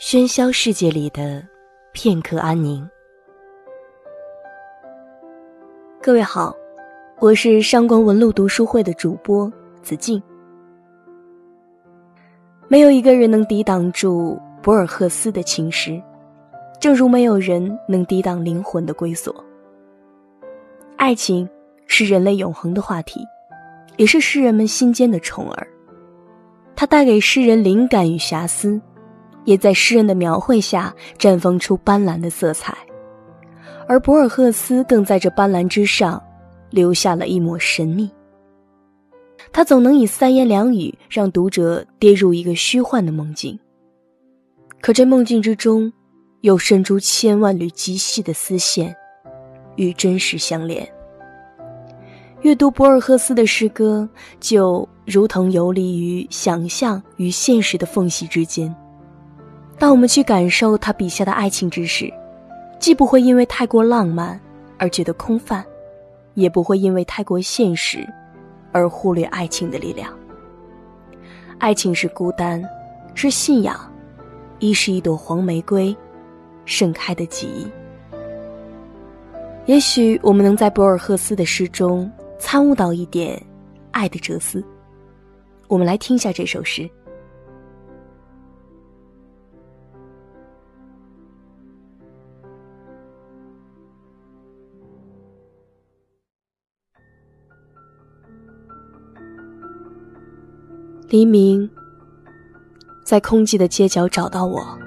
喧嚣世界里的片刻安宁。各位好，我是上官文露读书会的主播子静。没有一个人能抵挡住博尔赫斯的情诗，正如没有人能抵挡灵魂的归所。爱情是人类永恒的话题，也是诗人们心间的宠儿。它带给诗人灵感与遐思，也在诗人的描绘下绽放出斑斓的色彩。而博尔赫斯更在这斑斓之上，留下了一抹神秘。他总能以三言两语让读者跌入一个虚幻的梦境，可这梦境之中，又渗出千万缕极细的丝线，与真实相连。阅读博尔赫斯的诗歌，就如同游离于想象与现实的缝隙之间。当我们去感受他笔下的爱情之时，既不会因为太过浪漫而觉得空泛，也不会因为太过现实而忽略爱情的力量。爱情是孤单，是信仰，亦是一朵黄玫瑰盛开的记忆。也许我们能在博尔赫斯的诗中参悟到一点爱的哲思。我们来听下这首诗。黎明，在空寂的街角找到我。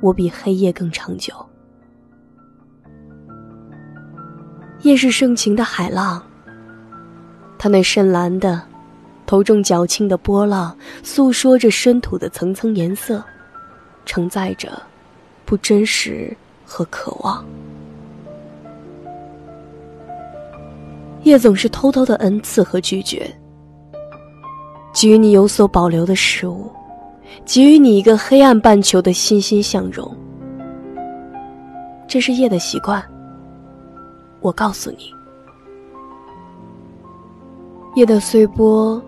我比黑夜更长久。夜是盛情的海浪，它那深蓝的、头重脚轻的波浪，诉说着深土的层层颜色，承载着不真实和渴望。夜总是偷偷的恩赐和拒绝。给予你有所保留的事物，给予你一个黑暗半球的欣欣向荣。这是夜的习惯。我告诉你，夜的碎波，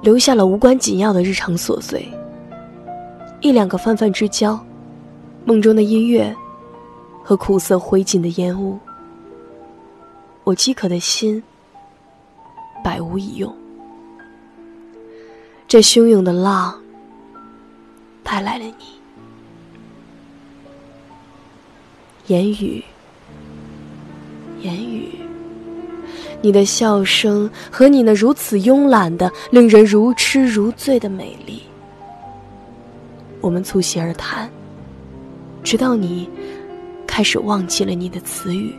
留下了无关紧要的日常琐碎。一两个泛泛之交，梦中的音乐，和苦涩灰烬的烟雾。我饥渴的心，百无一用。这汹涌的浪带来了你，言语，言语，你的笑声和你那如此慵懒的、令人如痴如醉的美丽。我们促膝而谈，直到你开始忘记了你的词语。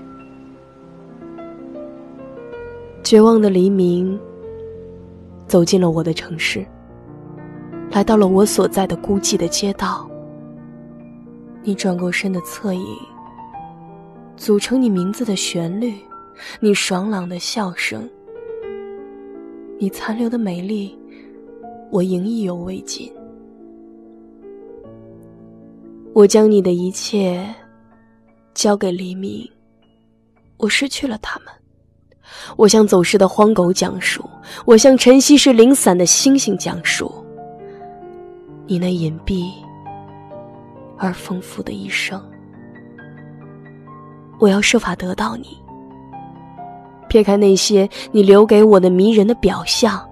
绝望的黎明走进了我的城市。来到了我所在的孤寂的街道，你转过身的侧影，组成你名字的旋律，你爽朗的笑声，你残留的美丽，我仍意犹未尽。我将你的一切交给黎明，我失去了他们。我向走失的荒狗讲述，我向晨曦时零散的星星讲述。你那隐蔽而丰富的一生，我要设法得到你。撇开那些你留给我的迷人的表象，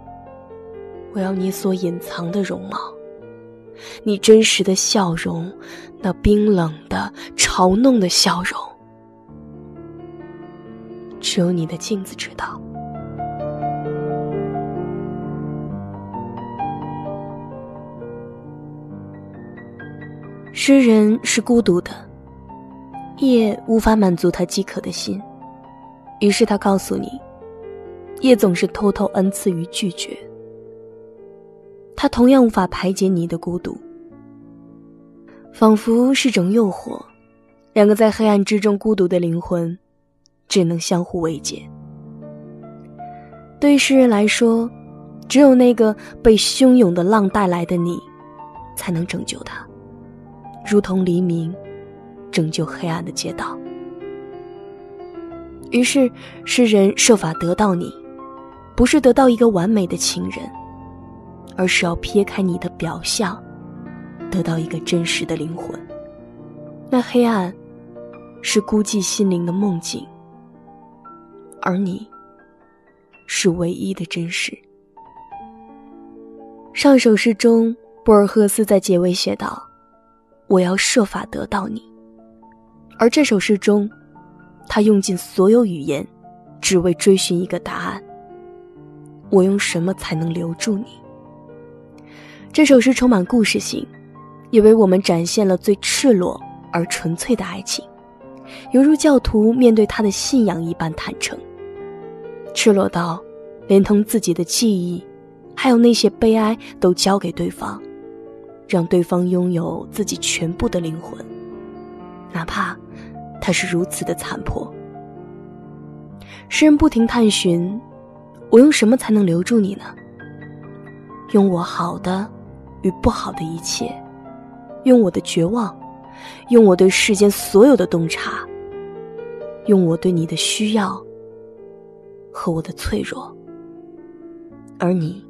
我要你所隐藏的容貌，你真实的笑容，那冰冷的嘲弄的笑容，只有你的镜子知道。诗人是孤独的，夜无法满足他饥渴的心，于是他告诉你，夜总是偷偷恩赐于拒绝。他同样无法排解你的孤独，仿佛是种诱惑，两个在黑暗之中孤独的灵魂，只能相互慰藉。对于诗人来说，只有那个被汹涌的浪带来的你，才能拯救他。如同黎明，拯救黑暗的街道。于是，诗人设法得到你，不是得到一个完美的情人，而是要撇开你的表象，得到一个真实的灵魂。那黑暗，是孤寂心灵的梦境，而你，是唯一的真实。上首诗中，博尔赫斯在结尾写道：“我要设法得到你。”而这首诗中，他用尽所有语言，只为追寻一个答案：我用什么才能留住你？这首诗充满故事性，也为我们展现了最赤裸。而纯粹的爱情，犹如教徒面对他的信仰一般坦诚，赤裸到连同自己的记忆，还有那些悲哀都交给对方，让对方拥有自己全部的灵魂，哪怕他是如此的残破。诗人不停探寻：我用什么才能留住你呢？用我好的与不好的一切，用我的绝望。用我对世间所有的洞察，用我对你的需要和我的脆弱，而你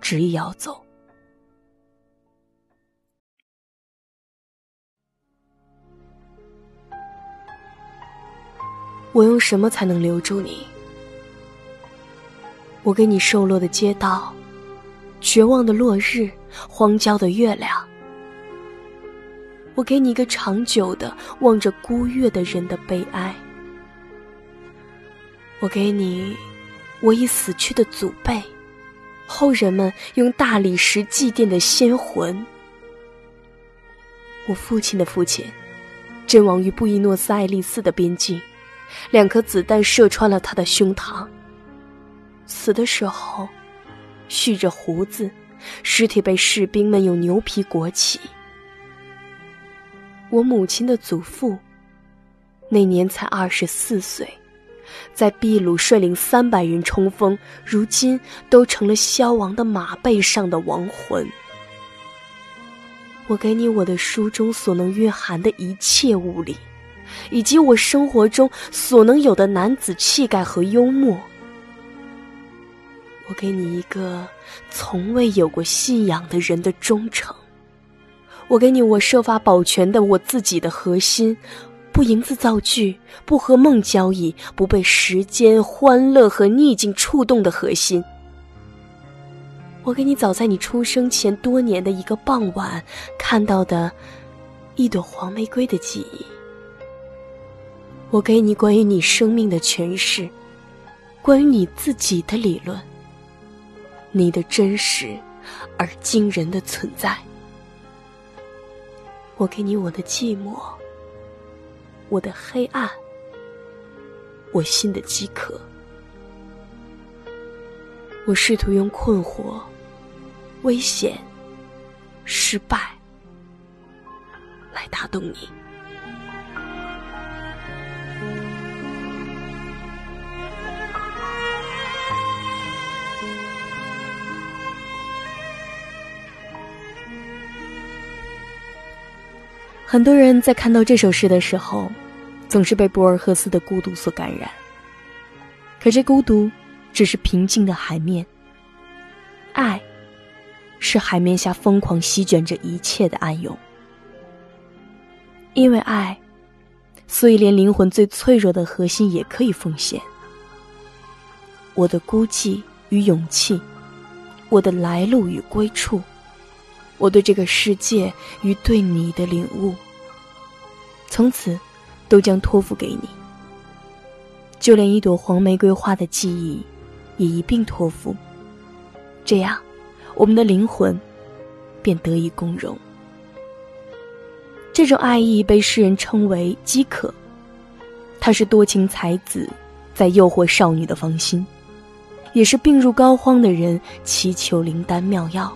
执意要走。我用什么才能留住你？我给你瘦落的街道，绝望的落日，荒郊的月亮。我给你一个长久的望着孤月的人的悲哀。我给你我已死去的祖辈，后人们用大理石祭奠的先魂。我父亲的父亲，阵亡于布宜诺斯艾利斯的边境，两颗子弹射穿了他的胸膛。死的时候，蓄着胡子，尸体被士兵们用牛皮裹起。我母亲的祖父，那年才二十四岁，在秘鲁率领三百人冲锋，如今都成了消亡的马背上的亡魂。我给你我的书中所能蕴含的一切物理，以及我生活中所能有的男子气概和幽默。我给你一个从未有过信仰的人的忠诚。我给你我设法保全的我自己的核心，不营字造句，不和梦交易，不被时间、欢乐和逆境触动的核心。我给你早在你出生前多年的一个傍晚看到的一朵黄玫瑰的记忆。我给你关于你生命的诠释，关于你自己的理论，你的真实而惊人的存在。我给你我的寂寞，我的黑暗，我心的饥渴。我试图用困惑、危险、失败来打动你。很多人在看到这首诗的时候，总是被博尔赫斯的孤独所感染。可这孤独，只是平静的海面。爱，是海面下疯狂席卷着一切的暗涌。因为爱，所以连灵魂最脆弱的核心也可以奉献。我的孤寂与勇气，我的来路与归处。我对这个世界与对你的领悟，从此都将托付给你。就连一朵黄玫瑰花的记忆，也一并托付。这样，我们的灵魂便得以共融。这种爱意被世人称为饥渴，它是多情才子在诱惑少女的芳心，也是病入膏肓的人祈求灵丹妙药。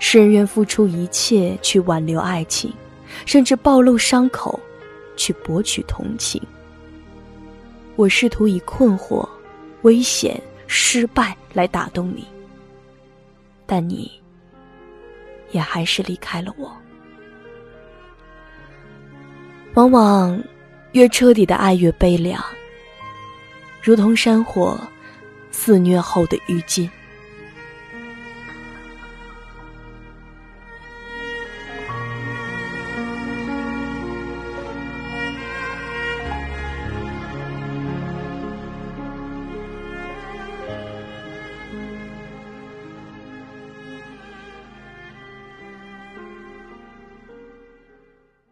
诗人愿付出一切去挽留爱情，甚至暴露伤口，去博取同情。我试图以困惑、危险、失败来打动你，但你也还是离开了我。往往越彻底的爱越悲凉，如同山火肆虐后的淤金。